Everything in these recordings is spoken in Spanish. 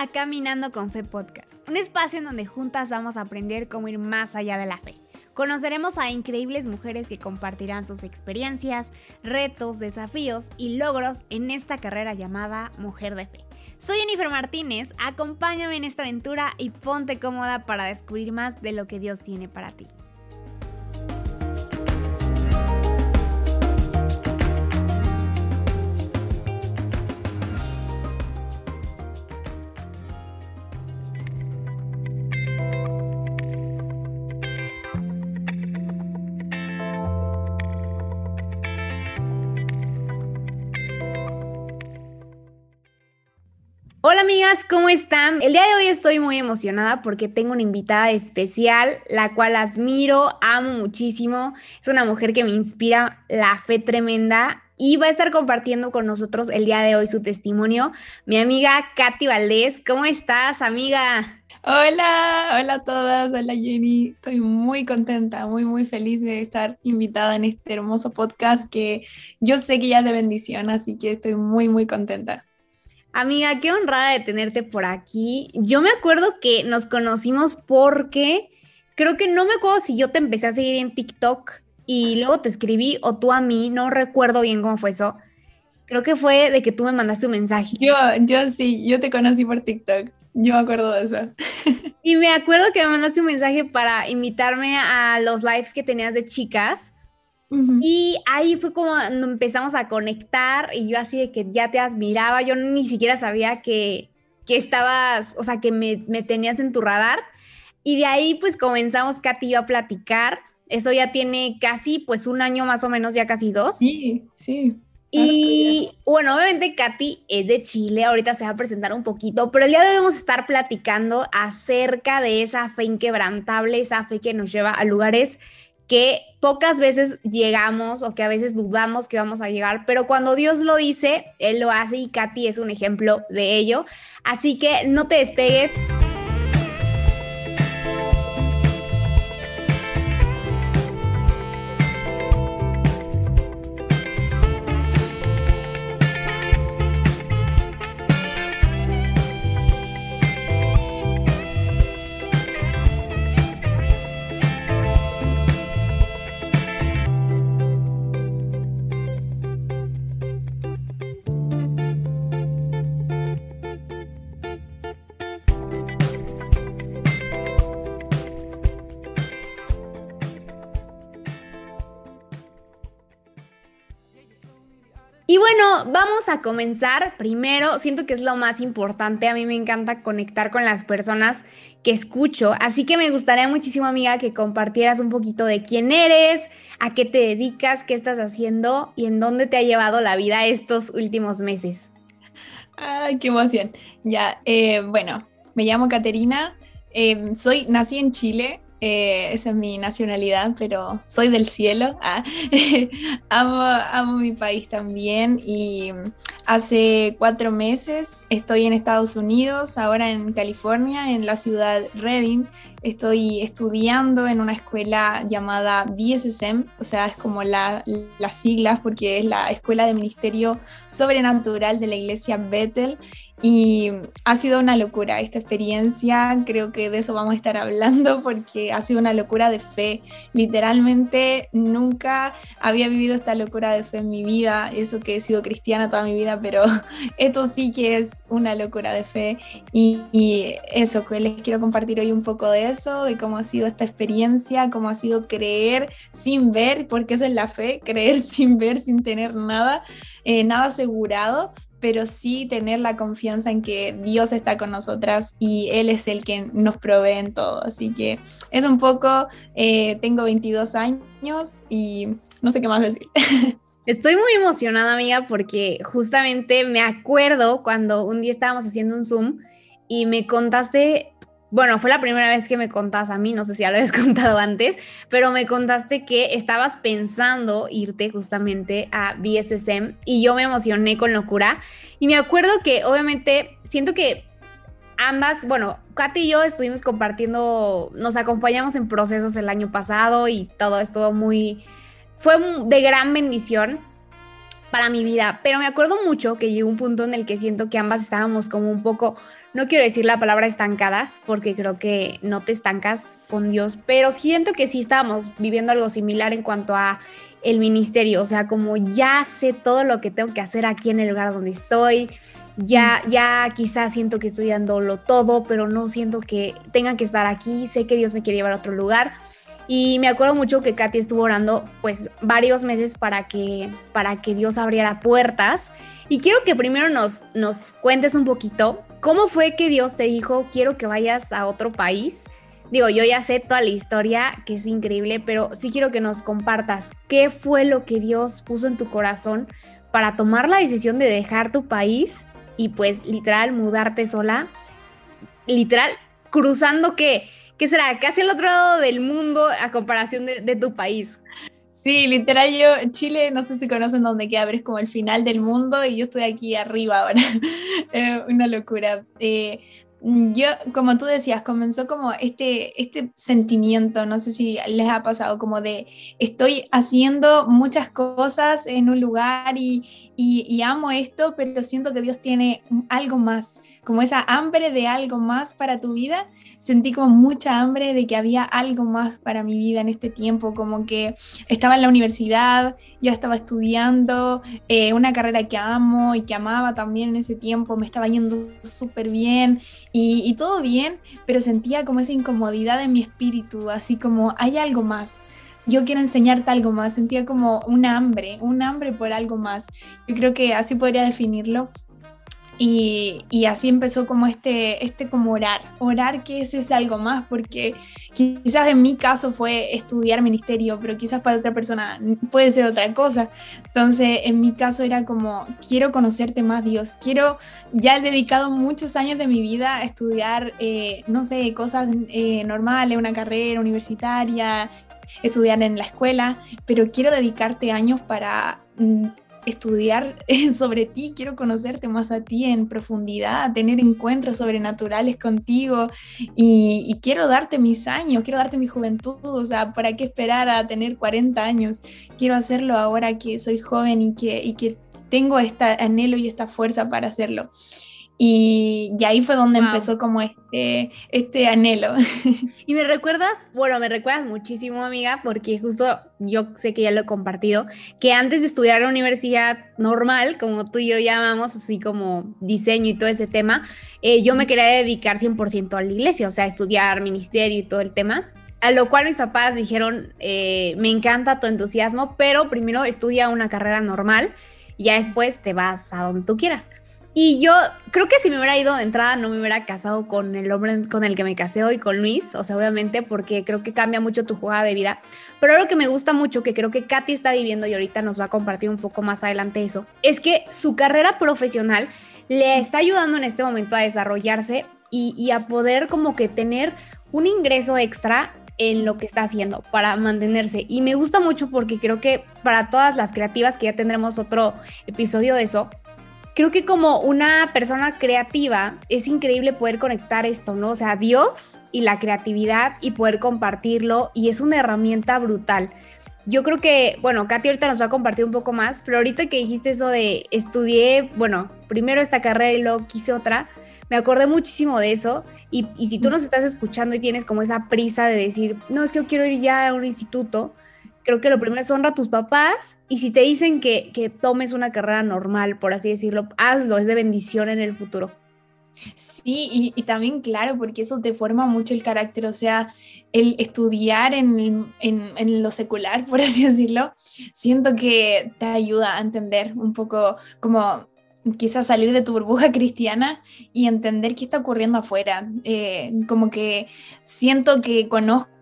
a Caminando con Fe Podcast, un espacio en donde juntas vamos a aprender cómo ir más allá de la fe. Conoceremos a increíbles mujeres que compartirán sus experiencias, retos, desafíos y logros en esta carrera llamada Mujer de Fe. Soy Jennifer Martínez, acompáñame en esta aventura y ponte cómoda para descubrir más de lo que Dios tiene para ti. Amigas, ¿cómo están? El día de hoy estoy muy emocionada porque tengo una invitada especial, la cual admiro, amo muchísimo. Es una mujer que me inspira la fe tremenda y va a estar compartiendo con nosotros el día de hoy su testimonio. Mi amiga Katy Valdés, ¿cómo estás, amiga? Hola, hola a todas, hola Jenny. Estoy muy contenta, muy, muy feliz de estar invitada en este hermoso podcast que yo sé que ya es de bendición, así que estoy muy, muy contenta. Amiga, qué honrada de tenerte por aquí. Yo me acuerdo que nos conocimos porque creo que no me acuerdo si yo te empecé a seguir en TikTok y luego te escribí o tú a mí, no recuerdo bien cómo fue eso. Creo que fue de que tú me mandaste un mensaje. Yo, yo sí, yo te conocí por TikTok. Yo me acuerdo de eso. Y me acuerdo que me mandaste un mensaje para invitarme a los lives que tenías de chicas. Y ahí fue como empezamos a conectar y yo así de que ya te admiraba, yo ni siquiera sabía que, que estabas, o sea, que me, me, tenías en tu radar. Y de ahí pues comenzamos Katy y yo a platicar. Eso ya tiene casi pues un año más o menos, ya casi dos. Sí, sí. Y bueno, obviamente Katy es de Chile, ahorita se va a presentar un poquito, pero el día de hoy vamos a estar platicando acerca de esa fe inquebrantable, esa fe que nos lleva a lugares que pocas veces llegamos o que a veces dudamos que vamos a llegar, pero cuando Dios lo dice, Él lo hace y Katy es un ejemplo de ello. Así que no te despegues. A comenzar. Primero, siento que es lo más importante. A mí me encanta conectar con las personas que escucho. Así que me gustaría muchísimo, amiga, que compartieras un poquito de quién eres, a qué te dedicas, qué estás haciendo y en dónde te ha llevado la vida estos últimos meses. Ay, qué emoción. Ya, eh, bueno, me llamo Caterina. Eh, soy, nací en Chile, eh, esa es mi nacionalidad, pero soy del cielo. Ah, amo, amo mi país también y hace cuatro meses estoy en Estados Unidos, ahora en California, en la ciudad Redding. Estoy estudiando en una escuela llamada BSSM, o sea, es como la, las siglas porque es la Escuela de Ministerio Sobrenatural de la Iglesia Bethel y ha sido una locura esta experiencia, creo que de eso vamos a estar hablando porque ha sido una locura de fe. Literalmente nunca había vivido esta locura de fe en mi vida, eso que he sido cristiana toda mi vida, pero esto sí que es una locura de fe. Y, eso, que les quiero compartir hoy un poco de eso, de cómo ha sido esta experiencia, cómo ha sido creer sin ver, porque eso es la fe, creer sin ver, sin tener nada, eh, nada asegurado pero sí tener la confianza en que Dios está con nosotras y Él es el que nos provee en todo. Así que es un poco, eh, tengo 22 años y no sé qué más decir. Estoy muy emocionada, amiga, porque justamente me acuerdo cuando un día estábamos haciendo un Zoom y me contaste bueno, fue la primera vez que me contaste a mí, no sé si ya lo habías contado antes, pero me contaste que estabas pensando irte justamente a BSSM y yo me emocioné con locura. Y me acuerdo que obviamente siento que ambas, bueno, Katy y yo estuvimos compartiendo, nos acompañamos en procesos el año pasado y todo estuvo muy, fue de gran bendición. para mi vida, pero me acuerdo mucho que llegó un punto en el que siento que ambas estábamos como un poco, no quiero decir la palabra estancadas, porque creo que no te estancas con Dios, pero siento que sí estábamos viviendo algo similar en cuanto a el ministerio, o sea, como ya sé todo lo que tengo que hacer aquí en el lugar donde estoy, ya, ya quizás siento que estoy dándolo todo, pero no siento que tengan que estar aquí, sé que Dios me quiere llevar a otro lugar. Y me acuerdo mucho que Katy estuvo orando pues varios meses para que, para que Dios abriera puertas. Y quiero que primero nos, nos cuentes un poquito cómo fue que Dios te dijo, quiero que vayas a otro país. Digo, yo ya sé toda la historia, que es increíble, pero sí quiero que nos compartas qué fue lo que Dios puso en tu corazón para tomar la decisión de dejar tu país y pues literal mudarte sola. Literal, cruzando que ¿qué será? Casi al otro lado del mundo a comparación de, tu país. Sí, literal, yo, Chile, no sé si conocen dónde queda, pero es como el final del mundo y yo estoy aquí arriba ahora. una locura. Eh, yo, como tú decías, comenzó como este, este sentimiento, no sé si les ha pasado, como de estoy haciendo muchas cosas en un lugar y, y amo esto, pero siento que Dios tiene algo más como esa hambre de algo más para tu vida, sentí como mucha hambre de que había algo más para mi vida en este tiempo, como que estaba en la universidad, ya estaba estudiando eh, una carrera que amo y que amaba también en ese tiempo, me estaba yendo súper bien y, y todo bien, pero sentía como esa incomodidad en mi espíritu, así como hay algo más yo quiero enseñarte algo más, sentía como un hambre, un hambre por algo más. Yo creo que así podría definirlo. Y, y, así empezó como este, este como orar, orar que ese es algo más, porque quizás en mi caso fue estudiar ministerio, pero quizás para otra persona puede ser otra cosa. Entonces, en mi caso era como, quiero conocerte más, Dios, quiero, ya he dedicado muchos años de mi vida a estudiar, eh, no sé, cosas eh, normales, una carrera universitaria, estudiar en la escuela, pero quiero dedicarte años para mm, estudiar sobre ti, quiero conocerte más a ti en profundidad, tener encuentros sobrenaturales contigo y, quiero darte mis años, quiero darte mi juventud, o sea, ¿para qué esperar a tener 40 años? Quiero hacerlo ahora que soy joven y que, y que tengo este anhelo y esta fuerza para hacerlo. Y, ahí fue donde empezó como este, este anhelo. Y me recuerdas, bueno, me recuerdas muchísimo, amiga, porque justo yo sé que ya lo he compartido, que antes de estudiar la universidad normal, como tú y yo llamamos, así como diseño y todo ese tema, eh, yo me quería dedicar 100% a la iglesia, o sea, estudiar ministerio y todo el tema. A lo cual mis papás dijeron, eh, me encanta tu entusiasmo, pero primero estudia una carrera normal y ya después te vas a donde tú quieras. Y yo creo que si me hubiera ido de entrada no me hubiera casado con el hombre con el que me casé hoy, con Luis, o sea, obviamente porque creo que cambia mucho tu jugada de vida. Pero lo que me gusta mucho, que creo que Katy está viviendo y ahorita nos va a compartir un poco más adelante eso, es que su carrera profesional le está ayudando en este momento a desarrollarse y, y a poder como que tener un ingreso extra en lo que está haciendo para mantenerse. Y me gusta mucho porque creo que para todas las creativas, que ya tendremos otro episodio de eso, creo que como una persona creativa es increíble poder conectar esto, ¿no? O sea, Dios y la creatividad y poder compartirlo y es una herramienta brutal. Yo creo que, bueno, Katy ahorita nos va a compartir un poco más, pero ahorita que dijiste eso de estudié, bueno, primero esta carrera y luego quise otra, me acordé muchísimo de eso. Y, y si tú nos estás escuchando y tienes como esa prisa de decir, no, es que yo quiero ir ya a un instituto, creo que lo primero es honra a tus papás y si te dicen que, que tomes una carrera normal, por así decirlo, hazlo, es de bendición en el futuro. Sí, y, también claro, porque eso te forma mucho el carácter, o sea, el estudiar en, en, en, lo secular, por así decirlo, siento que te ayuda a entender un poco como quizás salir de tu burbuja cristiana y entender qué está ocurriendo afuera, eh, como que siento que conozco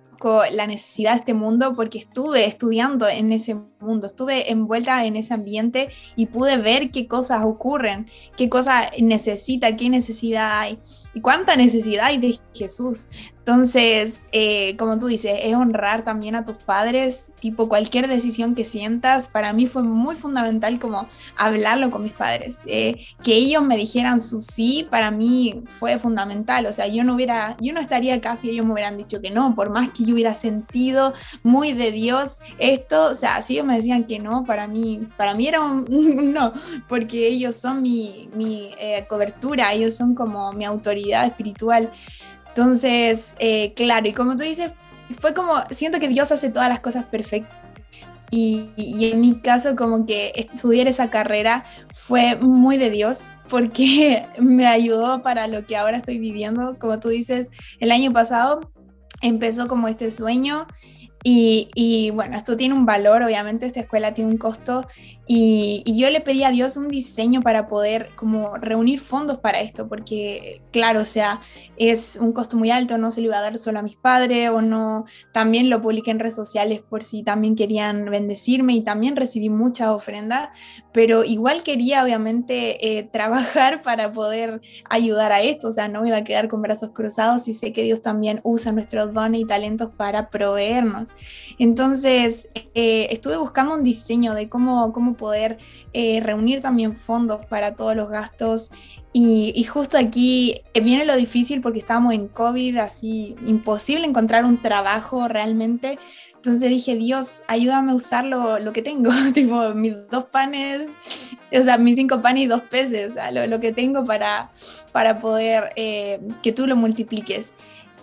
la necesidad de este mundo porque estuve estudiando en ese mundo, estuve envuelta en ese ambiente y pude ver qué cosas ocurren, qué cosa necesita, qué necesidad hay y cuánta necesidad hay de Jesús. Entonces, eh, como tú dices, es honrar también a tus padres, tipo cualquier decisión que sientas, para mí fue muy fundamental como hablarlo con mis padres. Eh, que ellos me dijeran su sí, para mí fue fundamental. O sea, yo no hubiera, yo no estaría acá si ellos me hubieran dicho que no, por más que yo hubiera sentido muy de Dios esto, o sea, si ellos me decían que no, para mí, para mí era un, no, porque ellos son mi, mi eh, cobertura, ellos son como mi autoridad espiritual. Entonces, eh, claro, y como tú dices, fue como, siento que Dios hace todas las cosas perfectas. Y, y, en mi caso, como que estudiar esa carrera fue muy de Dios, porque me ayudó para lo que ahora estoy viviendo. Como tú dices, el año pasado empezó como este sueño y, bueno, esto tiene un valor, obviamente esta escuela tiene un costo y, yo le pedí a Dios un diseño para poder como reunir fondos para esto, porque claro, o sea, es un costo muy alto, no se lo iba a dar solo a mis padres o no, también lo publiqué en redes sociales por si también querían bendecirme y también recibí muchas ofrendas, pero igual quería obviamente eh, trabajar para poder ayudar a esto, o sea, no me iba a quedar con brazos cruzados y sé que Dios también usa nuestros dones y talentos para proveernos. Entonces, eh, estuve buscando un diseño de cómo, cómo poder eh, reunir también fondos para todos los gastos. Y, justo aquí eh, viene lo difícil porque estábamos en COVID, así imposible encontrar un trabajo realmente. Entonces dije, Dios, ayúdame a usar lo, que tengo, tipo mis dos panes, o sea, mis cinco panes y dos peces, o sea, lo, que tengo para, para poder que tú lo multipliques.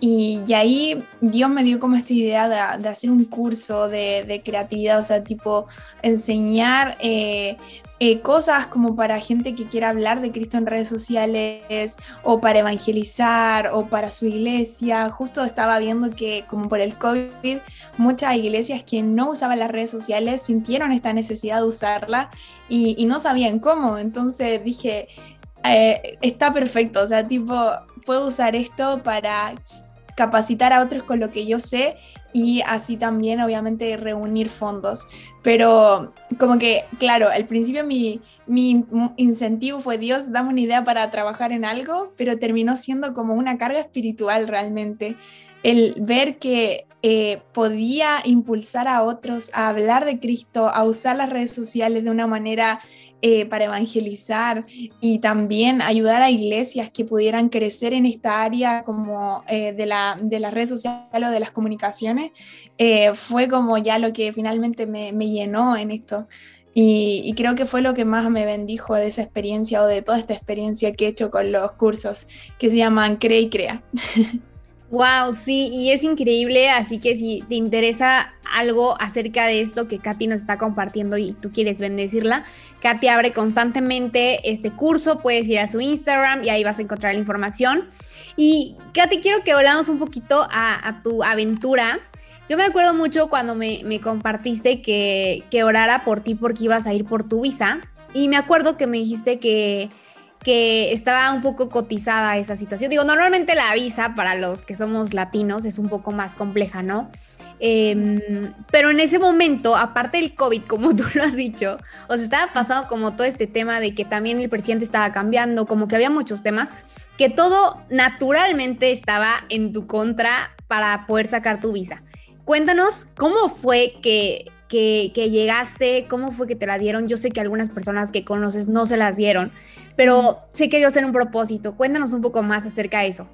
Y, ahí Dios me dio como esta idea de, hacer un curso de, creatividad, o sea, tipo enseñar eh, eh, cosas como para gente que quiera hablar de Cristo en redes sociales o para evangelizar o para su iglesia. Justo estaba viendo que como por el COVID, muchas iglesias que no usaban las redes sociales sintieron esta necesidad de usarla y, no sabían cómo. Entonces dije, eh, está perfecto, o sea, tipo, puedo usar esto para capacitar a otros con lo que yo sé y así también obviamente reunir fondos. Pero como que, claro, al principio mi, mi incentivo fue Dios, dame una idea para trabajar en algo, pero terminó siendo como una carga espiritual realmente. El ver que eh, podía impulsar a otros a hablar de Cristo, a usar las redes sociales de una manera eh, para evangelizar y también ayudar a iglesias que pudieran crecer en esta área como eh, de, la, de las redes sociales o de las comunicaciones, eh, fue como ya lo que finalmente me, llenó en esto. Y, y, creo que fue lo que más me bendijo de esa experiencia o de toda esta experiencia que he hecho con los cursos que se llaman Crea y Crea. Wow, sí, y es increíble, así que si te interesa algo acerca de esto que Katy nos está compartiendo y tú quieres bendecirla, Katy abre constantemente este curso, puedes ir a su Instagram y ahí vas a encontrar la información. Y Katy, quiero que hablamos un poquito a, tu aventura. Yo me acuerdo mucho cuando me, compartiste que, que orara por ti porque ibas a ir por tu visa. Y me acuerdo que me dijiste que que estaba un poco cotizada esa situación. Digo, normalmente la visa para los que somos latinos es un poco más compleja, ¿no? Em, pero en ese momento, aparte del COVID, como tú lo has dicho, o sea, estaba pasando como todo este tema de que también el presidente estaba cambiando, como que había muchos temas, que todo naturalmente estaba en tu contra para poder sacar tu visa. Cuéntanos cómo fue que, que, que llegaste, cómo fue que te la dieron. Yo sé que algunas personas que conoces no se las dieron, pero sé que Dios en un propósito. Cuéntanos un poco más acerca de eso.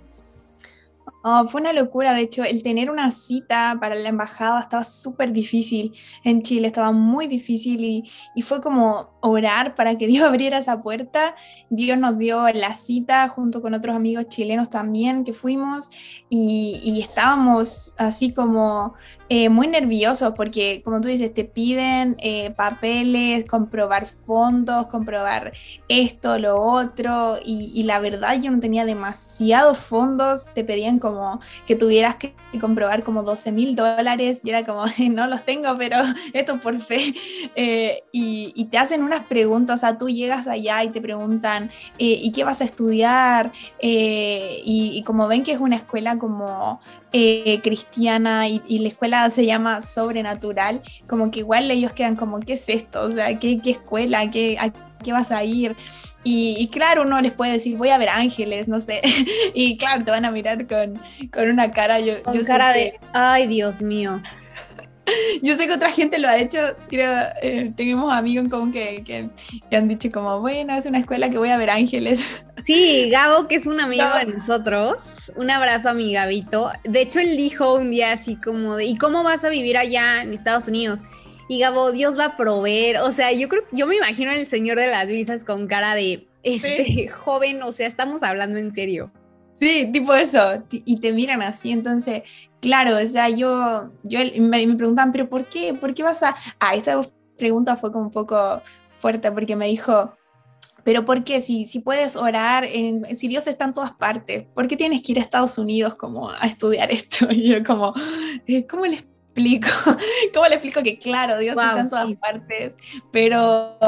Oh, fue una locura, de hecho, el tener una cita para la embajada estaba súper difícil en Chile, estaba muy difícil y, y, fue como orar para que Dios abriera esa puerta. Dios nos dio la cita junto con otros amigos chilenos también que fuimos y, y estábamos así como eh, muy nerviosos porque, como tú dices, te piden eh, papeles, comprobar fondos, comprobar esto, lo otro, y, la verdad yo no tenía demasiados fondos, te pedían como que tuvieras que comprobar como 12 mil dólares, y era como, no los tengo, pero esto por fe, eh, y, te hacen unas preguntas, o sea, tú llegas allá y te preguntan, ¿y qué vas a estudiar? y, y, como ven que es una escuela como cristiana y la escuela se llama Sobrenatural, como que igual ellos quedan como, ¿qué es esto? O sea, ¿qué, qué escuela? ¿Qué, ¿A qué vas a ir? Y, claro, uno les puede decir, voy a ver ángeles, no sé. y claro, te van a mirar con, con una cara. Yo, con cara de, ay, Dios mío. Yo sé que otra gente lo ha hecho, creo, eh, tenemos amigos como que, que, han dicho como, bueno, es una escuela que voy a ver ángeles. Sí, Gabo, que es un amigo de nosotros, un abrazo a mi Gabito. De hecho, él dijo un día así como de, ¿y cómo vas a vivir allá en Estados Unidos? Y Gabo, Dios va a proveer. O sea, yo creo, yo me imagino el señor de las visas con cara de este joven, o sea, estamos hablando en serio. Sí, tipo eso, y te miran así, entonces, claro, o sea, yo, yo me, me preguntan, pero ¿por qué? ¿Por qué vas a...? Ah, esta pregunta fue como un poco fuerte porque me dijo, pero ¿por qué? Si, si puedes orar, en, si Dios está en todas partes, ¿por qué tienes que ir a Estados Unidos como a estudiar esto? Y yo como, eh, ¿cómo le explico? ¿Cómo le explico que claro, Dios está en todas partes? Pero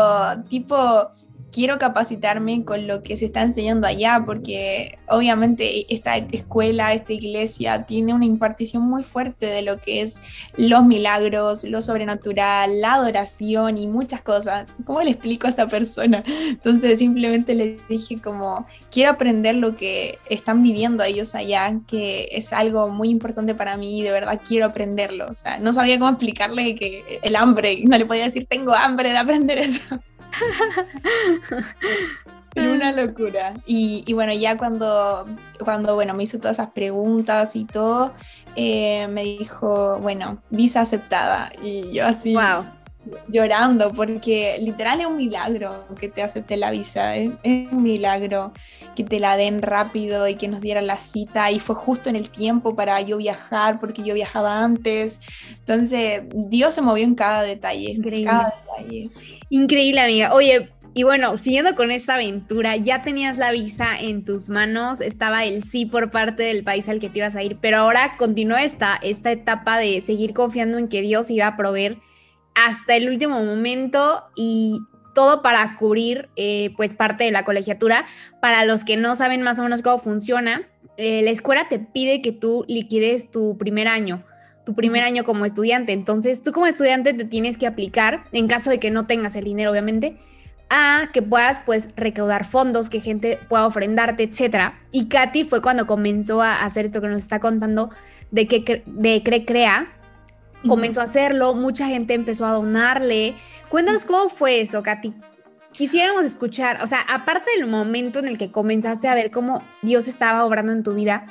tipo, quiero capacitarme con lo que se está enseñando allá, porque obviamente esta escuela, esta iglesia tiene una impartición muy fuerte de lo que es los milagros, lo sobrenatural, la adoración y muchas cosas. ¿Cómo le explico a esta persona? Entonces simplemente le dije como, quiero aprender lo que están viviendo ellos allá, que es algo muy importante para mí y de verdad quiero aprenderlo. O sea, no sabía cómo explicarle que el hambre, no le podía decir, tengo hambre de aprender eso. Una locura. Y, bueno, ya cuando, cuando bueno, me hizo todas esas preguntas y todo, eh, me dijo, bueno, visa aceptada. Y yo así llorando, porque literal es un milagro que te acepte la visa. Es, un milagro que te la den rápido y que nos dieran la cita. Y fue justo en el tiempo para yo viajar, porque yo viajaba antes. Entonces, Dios se movió en cada detalle. Increíble. Cada detalle. Increíble, amiga. Oye, y bueno, siguiendo con esta aventura, ya tenías la visa en tus manos, estaba el sí por parte del país al que te ibas a ir, pero ahora continúa esta, esta etapa de seguir confiando en que Dios iba a proveer hasta el último momento y todo para cubrir eh, pues parte de la colegiatura. Para los que no saben más o menos cómo funciona, eh, la escuela te pide que tú liquides tu primer año tu primer año como estudiante. Entonces, tú como estudiante te tienes que aplicar, en caso de que no tengas el dinero, obviamente, a que puedas, pues, recaudar fondos, que gente pueda ofrendarte, etcétera. Y Katy fue cuando comenzó a hacer esto que nos está contando de que de Cre Crea. Comenzó a hacerlo, mucha gente empezó a donarle. Cuéntanos cómo fue eso, Katy. Quisiéramos escuchar, o sea, aparte del momento en el que comenzaste a ver cómo Dios estaba obrando en tu vida,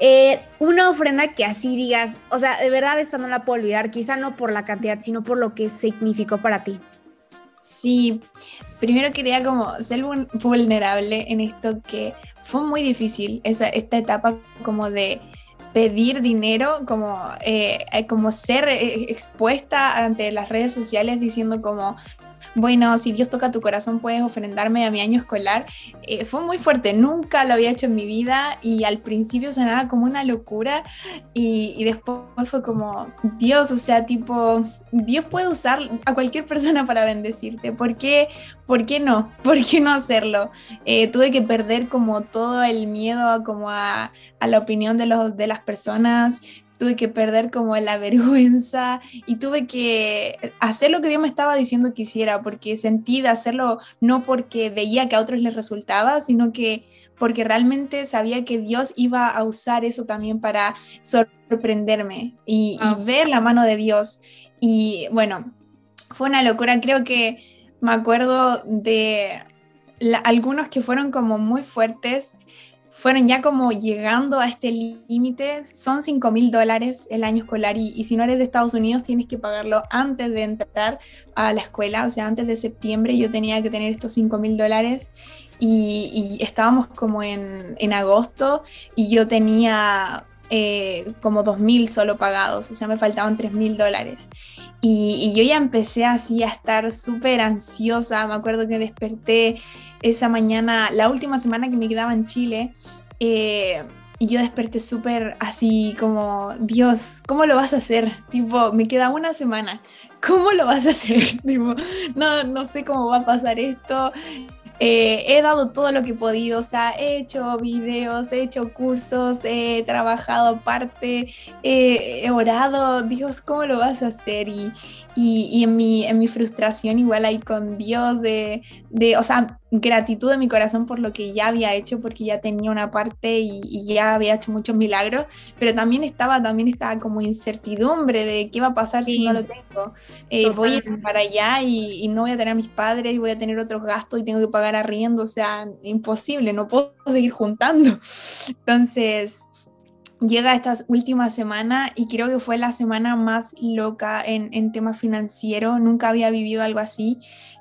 eh, una ofrenda que así digas, o sea, de verdad esta no la puedo olvidar, quizá no por la cantidad, sino por lo que significó para ti. Sí, primero quería como ser vulnerable en esto que fue muy difícil, esa, esta etapa como de pedir dinero, como, eh, como ser eh, expuesta ante las redes sociales diciendo como bueno, si Dios toca tu corazón, puedes ofrendarme a mi año escolar. Eh, fue muy fuerte, nunca lo había hecho en mi vida y al principio sonaba como una locura y, después fue como, Dios, o sea, tipo, Dios puede usar a cualquier persona para bendecirte. ¿Por qué, ¿Por qué no? ¿Por qué no hacerlo? Eh, tuve que perder como todo el miedo como a, a la opinión de, los, de las personas tuve que perder como la vergüenza y tuve que hacer lo que Dios me estaba diciendo que hiciera, porque sentí de hacerlo no porque veía que a otros les resultaba, sino que porque realmente sabía que Dios iba a usar eso también para sorprenderme y, ver la mano de Dios. Y bueno, fue una locura, creo que me acuerdo de algunos que fueron como muy fuertes fueron ya como llegando a este límite, son 5 mil dólares el año escolar y, si no eres de Estados Unidos tienes que pagarlo antes de entrar a la escuela, o sea, antes de septiembre yo tenía que tener estos 5 mil dólares y, estábamos como en, en agosto y yo tenía eh, como 2.000 solo pagados, o sea, me faltaban 3.000 dólares. Y, yo ya empecé así a estar súper ansiosa, me acuerdo que desperté esa mañana, la última semana que me quedaba en Chile, eh, y yo desperté súper así como, Dios, ¿cómo lo vas a hacer? Tipo, me queda una semana, ¿cómo lo vas a hacer? tipo, no, no sé cómo va a pasar esto. Eh, he dado todo lo que he podido, o sea, he hecho videos, he hecho cursos, he trabajado aparte, he orado, Dios, ¿cómo lo vas a hacer? Y, y, en, mi, en mi frustración igual ahí con Dios de, de, o sea, gratitud de mi corazón por lo que ya había hecho, porque ya tenía una parte y, ya había hecho muchos milagros, pero también estaba, también estaba como incertidumbre de qué va a pasar si no lo tengo. Eh, voy a ir para allá y, y, no voy a tener a mis padres y voy a tener otros gastos y tengo que pagar arriendo, o sea, imposible, no puedo seguir juntando. Entonces, llega esta última semana y creo que fue la semana más loca en, en tema financiero. Nunca había vivido algo así.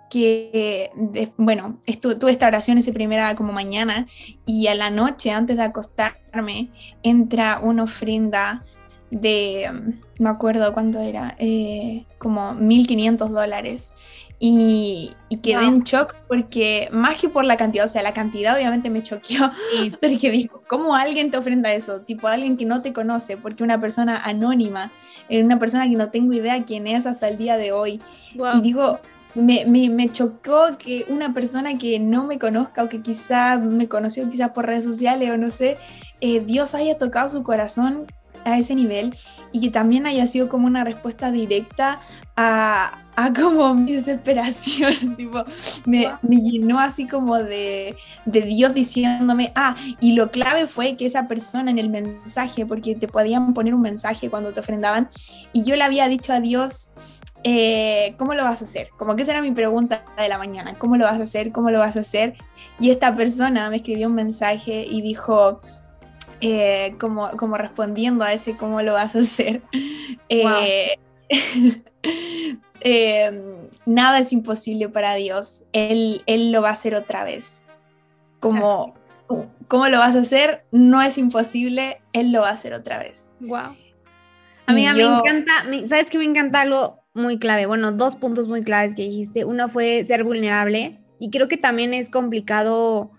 Que, bueno, tuve esta oración ese primera como mañana y a la noche, antes de acostarme, entra una ofrenda de, mm, me acuerdo cuánto era, eh, como 1.500 dólares. Y, quedé en shock porque más que por la cantidad, o sea, la cantidad obviamente me choqueó, porque dijo, ¿cómo alguien te ofrenda eso? Tipo alguien que no te conoce, porque una persona anónima, eh, una persona que no tengo idea quién es hasta el día de hoy. Y digo, me, me, me, chocó que una persona que no me conozca o que quizás me conoció quizás por redes sociales o no sé, eh, Dios haya tocado su corazón a ese nivel y que también haya sido como una respuesta directa a, a como mi desesperación, tipo, me, me, llenó así como de, de, Dios diciéndome, ah, y lo clave fue que esa persona en el mensaje, porque te podían poner un mensaje cuando te ofrendaban, y yo le había dicho a Dios, eh, ¿cómo lo vas a hacer? Como que esa era mi pregunta de la mañana, ¿cómo lo vas a hacer? ¿Cómo lo vas a hacer? Y esta persona me escribió un mensaje y dijo, eh, como, como respondiendo a ese cómo lo vas a hacer. Eh, em, nada es imposible para Dios. Él, él, lo va a hacer otra vez. Como, ¿Cómo lo vas a hacer? No es imposible, Él lo va a hacer otra vez. Wow. Amiga, me encanta, ¿sabes qué me encanta algo muy clave? Bueno, dos puntos muy claves que dijiste. Uno fue ser vulnerable y creo que también es complicado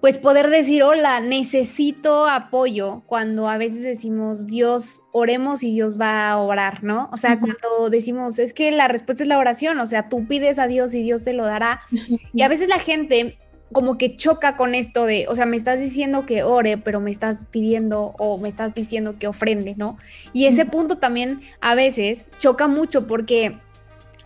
pues poder decir, hola, necesito apoyo, cuando a veces decimos, Dios, oremos y Dios va a orar, ¿no? O sea, cuando decimos, es que la respuesta es la oración, o sea, tú pides a Dios y Dios te lo dará. Y a veces la gente como que choca con esto de, o sea, me estás diciendo que ore, pero me estás pidiendo o me estás diciendo que ofrende, ¿no? Y ese punto también a veces choca mucho porque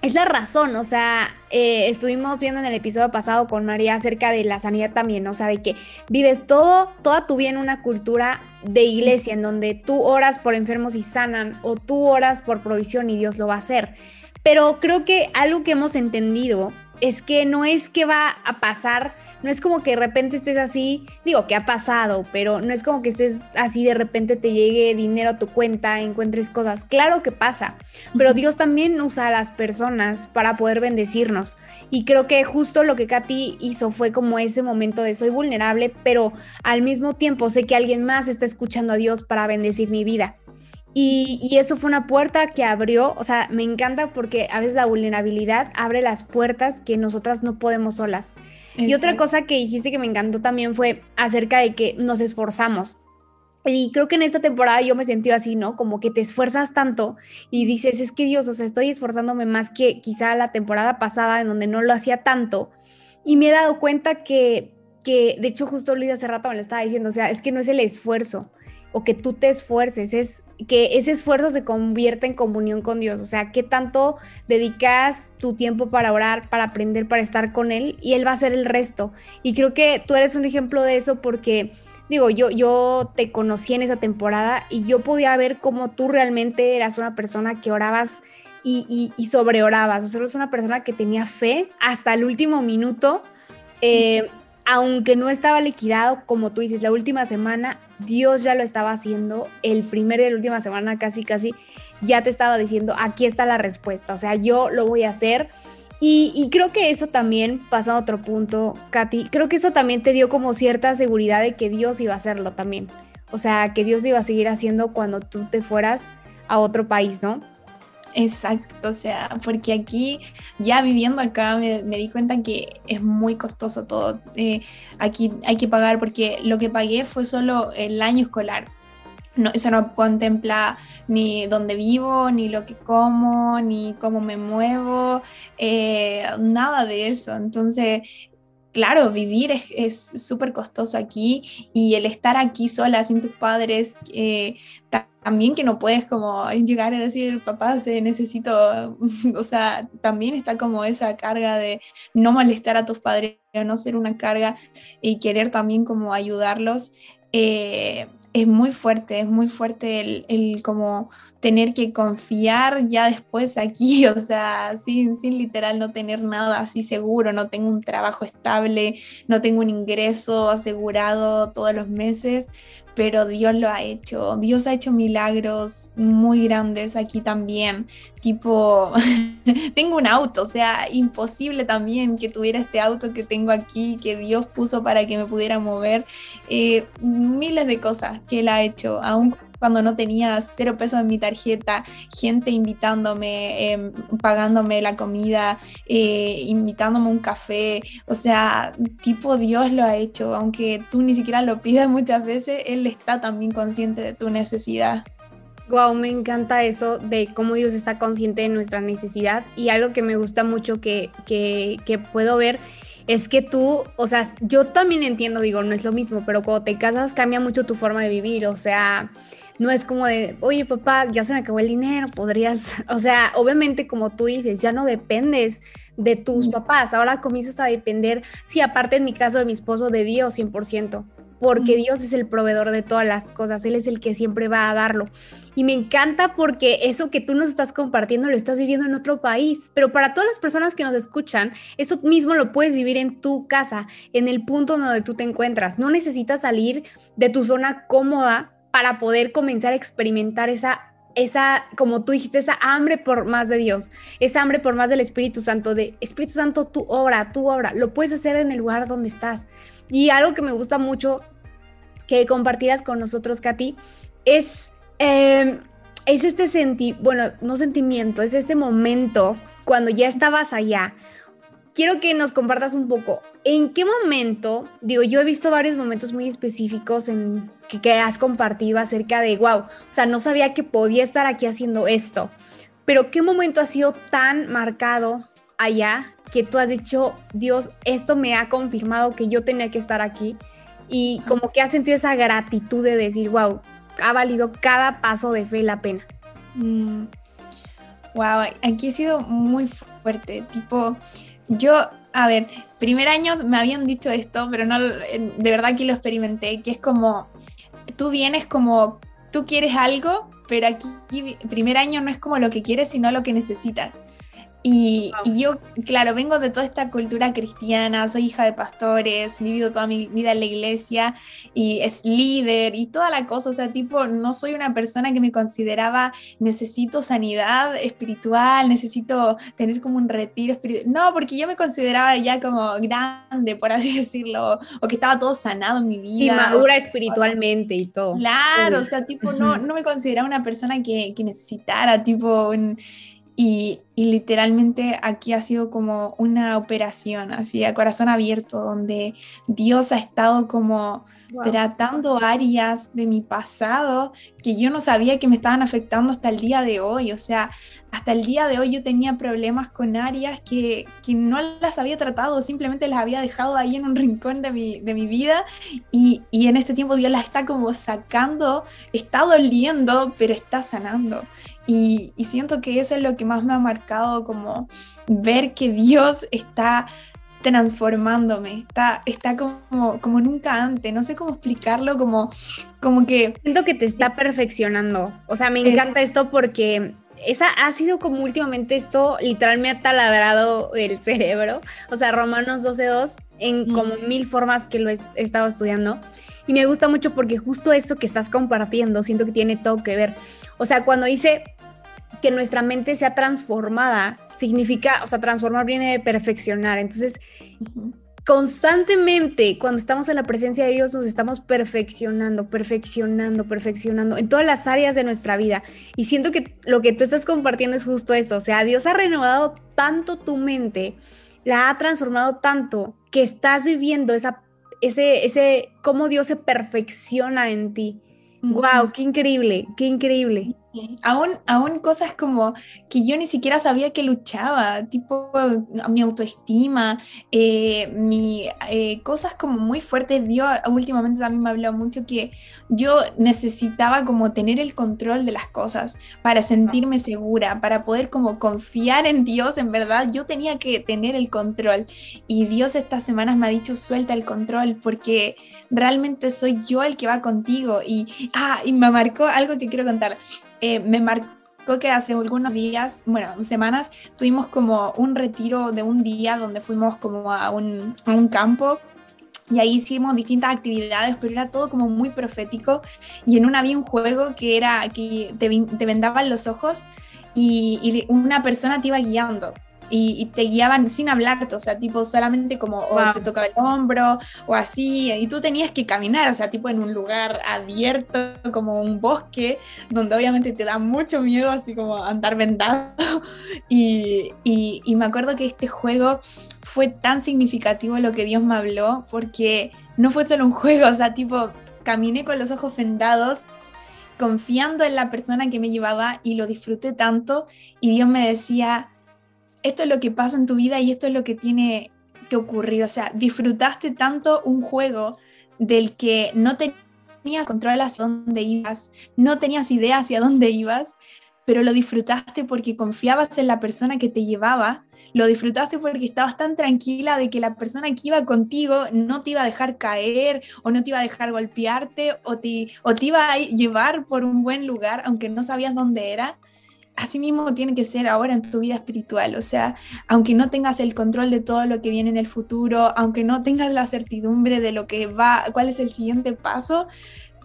es la razón, o sea, eh, estuvimos viendo en el episodio pasado con María acerca de la sanidad también, o sea, de que vives todo, toda tu vida en una cultura de iglesia en donde tú oras por enfermos y sanan o tú oras por provisión y Dios lo va a hacer. Pero creo que algo que hemos entendido es que no es que va a pasar no es como que de repente estés así, digo que ha pasado, pero no es como que estés así de repente te llegue dinero a tu cuenta, encuentres cosas. Claro que pasa, pero Dios también usa a las personas para poder bendecirnos. Y creo que justo lo que Katy hizo fue como ese momento de soy vulnerable, pero al mismo tiempo sé que alguien más está escuchando a Dios para bendecir mi vida. Y, y, eso fue una puerta que abrió, o sea, me encanta porque a veces la vulnerabilidad abre las puertas que nosotras no podemos solas. Y otra cosa que dijiste que me encantó también fue acerca de que nos esforzamos. Y creo que en esta temporada yo me sentí así, ¿no? Como que te esfuerzas tanto y dices, es que Dios, o sea, estoy esforzándome más que quizá la temporada pasada en donde no lo hacía tanto. Y me he dado cuenta que, que de hecho justo Luis hace rato me lo estaba diciendo, o sea, es que no es el esfuerzo, o que tú te esfuerces, es que ese esfuerzo se convierta en comunión con Dios, o sea, qué tanto dedicas tu tiempo para orar, para aprender, para estar con Él, y Él va a hacer el resto. Y creo que tú eres un ejemplo de eso porque, digo, yo, yo te conocí en esa temporada y yo podía ver cómo tú realmente eras una persona que orabas y, y, y sobreorabas, o sea, eres una persona que tenía fe hasta el último minuto. Eh, aunque no estaba liquidado, como tú dices, la última semana, Dios ya lo estaba haciendo, el primer y la última semana casi, casi, ya te estaba diciendo, aquí está la respuesta, o sea, yo lo voy a hacer. Y, creo que eso también pasa a otro punto, Katy, creo que eso también te dio como cierta seguridad de que Dios iba a hacerlo también. O sea, que Dios iba a seguir haciendo cuando tú te fueras a otro país, ¿no? Exacto, o sea, porque aquí, ya viviendo acá, me, di cuenta que es muy costoso todo. Eh, aquí hay que pagar porque lo que pagué fue solo el año escolar. No, eso no contempla ni dónde vivo, ni lo que como, ni cómo me muevo, eh, nada de eso. Entonces, claro, vivir es súper costoso aquí y el estar aquí sola sin tus padres, eh, también que no puedes como llegar a decir, papá, se necesito, o sea, también está como esa carga de no molestar a tus padres, no ser una carga y querer también como ayudarlos. Eh, es muy fuerte, es muy fuerte el, el, como tener que confiar ya después aquí, o sea, sin, sin literal no tener nada así seguro, no tengo un trabajo estable, no tengo un ingreso asegurado todos los meses, pero Dios lo ha hecho. Dios ha hecho milagros muy grandes aquí también. Tipo, tengo un auto, o sea, imposible también que tuviera este auto que tengo aquí, que Dios puso para que me pudiera mover. Eh, miles de cosas que Él ha hecho, aún cuando no tenía cero pesos en mi tarjeta, gente invitándome, em, pagándome la comida, eh, invitándome un café, o sea, tipo Dios lo ha hecho, aunque tú ni siquiera lo pidas muchas veces, Él está también consciente de tu necesidad. Wow, me encanta eso de cómo Dios está consciente de nuestra necesidad. Y algo que me gusta mucho que, que, que puedo ver es que tú, o sea, yo también entiendo, digo, no es lo mismo, pero cuando te casas cambia mucho tu forma de vivir, o sea, no es como de, oye papá, ya se me acabó el dinero, podrías, o sea, obviamente como tú dices, ya no dependes de tus papás, ahora comienzas a depender, sí, aparte en mi caso de mi esposo, de Dios 100%, porque Dios es el proveedor de todas las cosas, Él es el que siempre va a darlo. Y me encanta porque eso que tú nos estás compartiendo lo estás viviendo en otro país, pero para todas las personas que nos escuchan, eso mismo lo puedes vivir en tu casa, en el punto donde tú te encuentras. No necesitas salir de tu zona cómoda para poder comenzar a experimentar esa, esa, como tú dijiste, esa hambre por más de Dios, esa hambre por más del Espíritu Santo, de Espíritu Santo, tu obra, tu obra, lo puedes hacer en el lugar donde estás. Y algo que me gusta mucho que compartirás con nosotros, Katy, es, em, es este sentimiento, bueno, no sentimiento, es este momento cuando ya estabas allá. Quiero que nos compartas un poco, ¿en qué momento, digo, yo he visto varios momentos muy específicos en que, has compartido acerca de, wow, o sea, no sabía que podía estar aquí haciendo esto, pero ¿qué momento ha sido tan marcado allá que tú has dicho, Dios, esto me ha confirmado que yo tenía que estar aquí? Y como que has sentido esa gratitud de decir, wow, ha valido cada paso de fe la pena. Wow, mm. aquí ha sido muy fuerte. Tipo, yo, a ver, primer año me habían dicho esto, pero no, de verdad que lo experimenté, que es como, tú vienes como, tú quieres algo, pero aquí primer año no es como lo que quieres, sino lo que necesitas. Y, yo, claro, vengo de toda esta cultura cristiana, soy hija de pastores, he vivido toda mi vida en la iglesia y es líder y toda la cosa, o sea, tipo, no soy una persona que me consideraba necesito sanidad espiritual, necesito tener como un retiro espiritual, no, porque yo me consideraba ya como grande, por así decirlo, o que estaba todo sanado en mi vida. Y madura espiritualmente y todo. Claro, o sea, tipo, no, no me consideraba una persona que, que necesitara, tipo, un y, literalmente aquí ha sido como una operación, así a corazón abierto, donde Dios ha estado como tratando áreas de mi pasado que yo no sabía que me estaban afectando hasta el día de hoy. O sea, hasta el día de hoy yo tenía problemas con áreas que, que no las había tratado, simplemente las había dejado ahí en un rincón de mi, de mi vida y, y en este tiempo Dios las está como sacando, está doliendo, pero está sanando. Y, siento que eso es lo que más me ha marcado, como ver que Dios está transformándome, está, está como, como nunca antes, no sé cómo explicarlo, como, como que... Siento que te está perfeccionando, o sea, me encanta esto porque esa ha sido como últimamente esto, literal me ha taladrado el cerebro, o sea, Romanos 12.2, en como mil formas que lo he, he estado estudiando, y me gusta mucho porque justo eso que estás compartiendo, siento que tiene todo que ver. O sea, cuando dice que nuestra mente sea transformada, significa, o sea, transformar viene de perfeccionar. Entonces, constantemente cuando estamos en la presencia de Dios nos estamos perfeccionando, perfeccionando, perfeccionando en todas las áreas de nuestra vida. Y siento que lo que tú estás compartiendo es justo eso. O sea, Dios ha renovado tanto tu mente, la ha transformado tanto que estás viviendo esa, ese, ese, cómo Dios se perfecciona en ti. ¡Wow! ¡Qué increíble! ¡Qué increíble! Aún, aún cosas como que yo ni siquiera sabía que luchaba, tipo mi autoestima, eh, mi, eh, cosas como muy fuertes. Dios últimamente también me habló mucho que yo necesitaba como tener el control de las cosas para sentirme segura, para poder como confiar en Dios, en verdad, yo tenía que tener el control. Y Dios estas semanas me ha dicho, suelta el control, porque realmente soy yo el que va contigo. Y, ah, y me marcó algo que quiero contar. Eh, me marcó que hace algunos días, bueno, semanas, tuvimos como un retiro de un día donde fuimos como a un, a un campo y ahí hicimos distintas actividades, pero era todo como muy profético. Y en una había un juego que era que te, te vendaban los ojos y, y, una persona te iba guiando y, te guiaban sin hablarte, o sea, tipo solamente como o te tocaba el hombro o así, y tú tenías que caminar, o sea, tipo en un lugar abierto como un bosque, donde obviamente te da mucho miedo, así como andar vendado. Y, y me acuerdo que este juego fue tan significativo lo que Dios me habló, porque no fue solo un juego, o sea, tipo, caminé con los ojos vendados confiando en la persona que me llevaba y lo disfruté tanto y Dios me decía, esto es lo que pasa en tu vida y esto es lo que tiene que ocurrir. O sea, disfrutaste tanto un juego del que no tenías control hacia dónde ibas, no tenías idea hacia dónde ibas, pero lo disfrutaste porque confiabas en la persona que te llevaba, lo disfrutaste porque estabas tan tranquila de que la persona que iba contigo no te iba a dejar caer o no te iba a dejar golpearte o te, o te iba a llevar por un buen lugar aunque no sabías dónde era así mismo tiene que ser ahora en tu vida espiritual. O sea, aunque no tengas el control de todo lo que viene en el futuro, aunque no tengas la certidumbre de lo que va, cuál es el siguiente paso,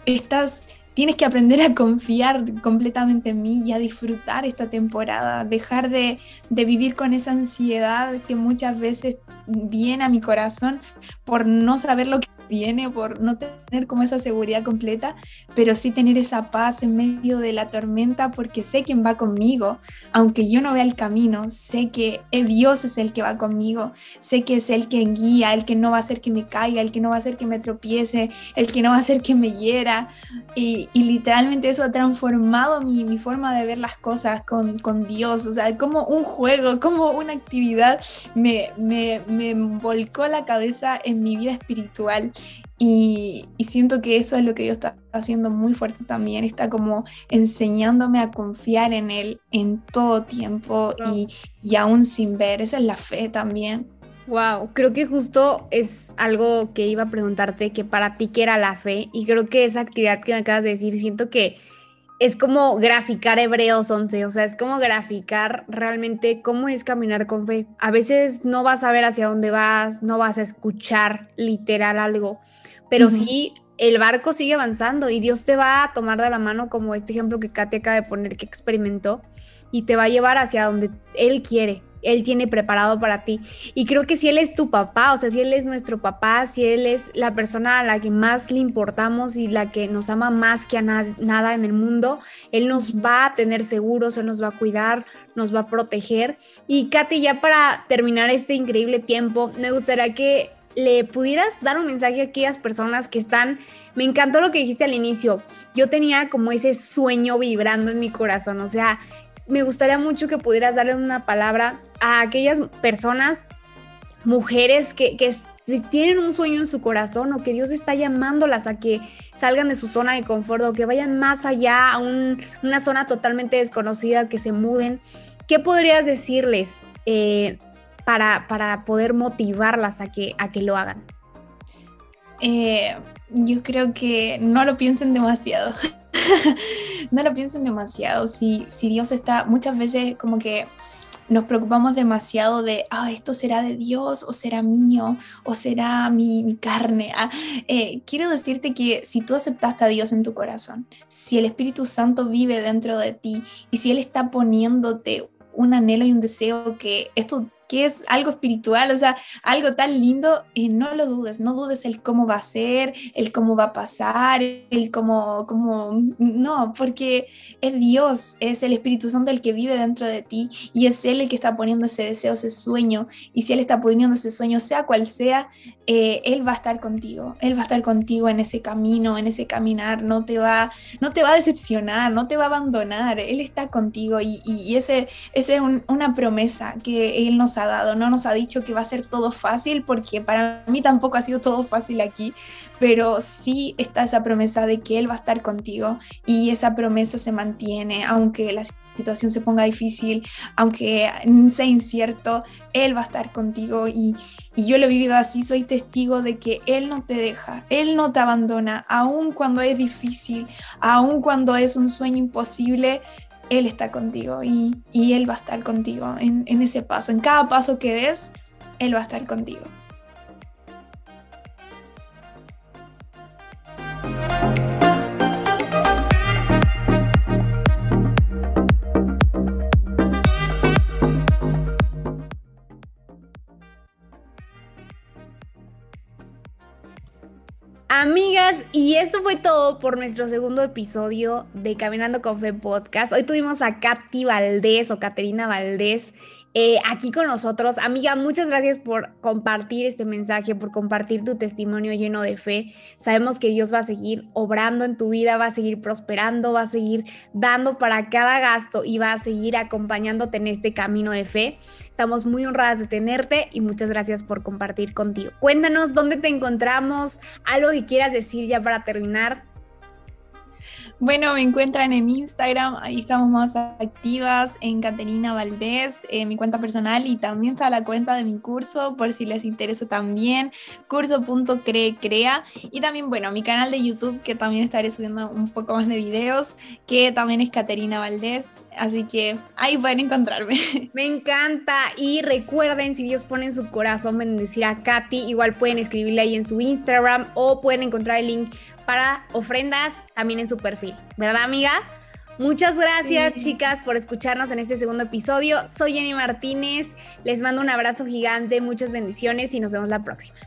estás tienes que aprender a confiar completamente en mí y a disfrutar esta temporada, dejar de, de, vivir con esa ansiedad que muchas veces viene a mi corazón por no saber lo que viene, por no tener como esa seguridad completa, pero sí tener esa paz en medio de la tormenta porque sé quién va conmigo, aunque yo no vea el camino, sé que Dios es el que va conmigo, sé que es el que guía, el que no va a hacer que me caiga, el que no va a hacer que me tropiece, el que no va a hacer que me hiera. Y, literalmente eso ha transformado mi, mi, forma de ver las cosas con, con, Dios, o sea, como un juego, como una actividad me, me, me volcó la cabeza en mi vida espiritual y, siento que eso es lo que Dios está haciendo muy fuerte también, está como enseñándome a confiar en Él en todo tiempo y, y aún sin ver, esa es la fe también. Wow, creo que justo es algo que iba a preguntarte, que para ti qué era la fe, y creo que esa actividad que me acabas de decir, siento que es como graficar Hebreos 11, o sea, es como graficar realmente cómo es caminar con fe. A veces no vas a ver hacia dónde vas, no vas a escuchar literal algo, pero sí el barco sigue avanzando y Dios te va a tomar de la mano como este ejemplo que Katy acaba de poner que experimentó y te va a llevar hacia donde Él quiere. Él tiene preparado para ti. Y creo que si Él es tu papá, o sea, si Él es nuestro papá, si Él es la persona a la que más le importamos y la que nos ama más que a nada en el mundo, Él nos va a tener seguros, Él nos va a cuidar, nos va a proteger. Y Katy, ya para terminar este increíble tiempo, me gustaría que le pudieras dar un mensaje a aquellas personas que están, me encantó lo que dijiste al inicio, yo tenía como ese sueño vibrando en mi corazón, o sea, me gustaría mucho que pudieras darle una palabra a aquellas personas, mujeres que, tienen un sueño en su corazón o que Dios está llamándolas a que salgan de su zona de confort o que vayan más allá a una zona totalmente desconocida, que se muden, ¿qué podrías decirles eh, para, poder motivarlas a que, a que lo hagan? Eh, yo creo que no lo piensen demasiado. no lo piensen demasiado. Si, si Dios está, muchas veces como que nos preocupamos demasiado de, ah, esto será de Dios o será mío o será mi, carne. Ah, eh, quiero decirte que si tú aceptaste a Dios en tu corazón, si el Espíritu Santo vive dentro de ti y si Él está poniéndote un anhelo y un deseo que esto que es algo espiritual, o sea, algo tan lindo, y no lo dudes, no dudes el cómo va a ser, el cómo va a pasar, el cómo, cómo, no, porque es Dios, es el Espíritu Santo el que vive dentro de ti y es Él el que está poniendo ese deseo, ese sueño, y si Él está poniendo ese sueño, sea cual sea, eh, Él va a estar contigo, Él va a estar contigo en ese camino, en ese caminar, no te va, no te va a decepcionar, no te va a abandonar, Él está contigo y, y ese, ese es una promesa que Él nos dado, no nos ha dicho que va a ser todo fácil, porque para mí tampoco ha sido todo fácil aquí, pero sí está esa promesa de que Él va a estar contigo y esa promesa se mantiene, aunque la situación se ponga difícil, aunque sea incierto, Él va a estar contigo y, y yo lo he vivido así, soy testigo de que Él no te deja, Él no te abandona, aun cuando es difícil, aun cuando es un sueño imposible, él está contigo y, Él va a estar contigo en, en, ese paso. En cada paso que des, Él va a estar contigo. Amigas, y esto fue todo por nuestro segundo episodio de Caminando con Fe Podcast. Hoy tuvimos a Katy Valdés o Caterina Valdés eh, aquí con nosotros. Amiga, muchas gracias por compartir este mensaje, por compartir tu testimonio lleno de fe. Sabemos que Dios va a seguir obrando en tu vida, va a seguir prosperando, va a seguir dando para cada gasto y va a seguir acompañándote en este camino de fe. Estamos muy honradas de tenerte y muchas gracias por compartir contigo. Cuéntanos dónde te encontramos, algo que quieras decir ya para terminar. Bueno, me encuentran en Instagram, ahí estamos más activas, en Caterina Valdés, en mi cuenta personal y también está la cuenta de mi curso, por si les interesa también, curso.crecrea. Y también, bueno, mi canal de YouTube, que también estaré subiendo un poco más de videos, que también es Caterina Valdés. Así que ahí pueden encontrarme. Me encanta. Y recuerden, si Dios pone en su corazón bendecir a Katy, igual pueden escribirle ahí en su Instagram o pueden encontrar el link para ofrendas también en su perfil, ¿verdad amiga? Muchas gracias chicas por escucharnos en este segundo episodio. Soy Jenny Martínez, les mando un abrazo gigante, muchas bendiciones y nos vemos la próxima.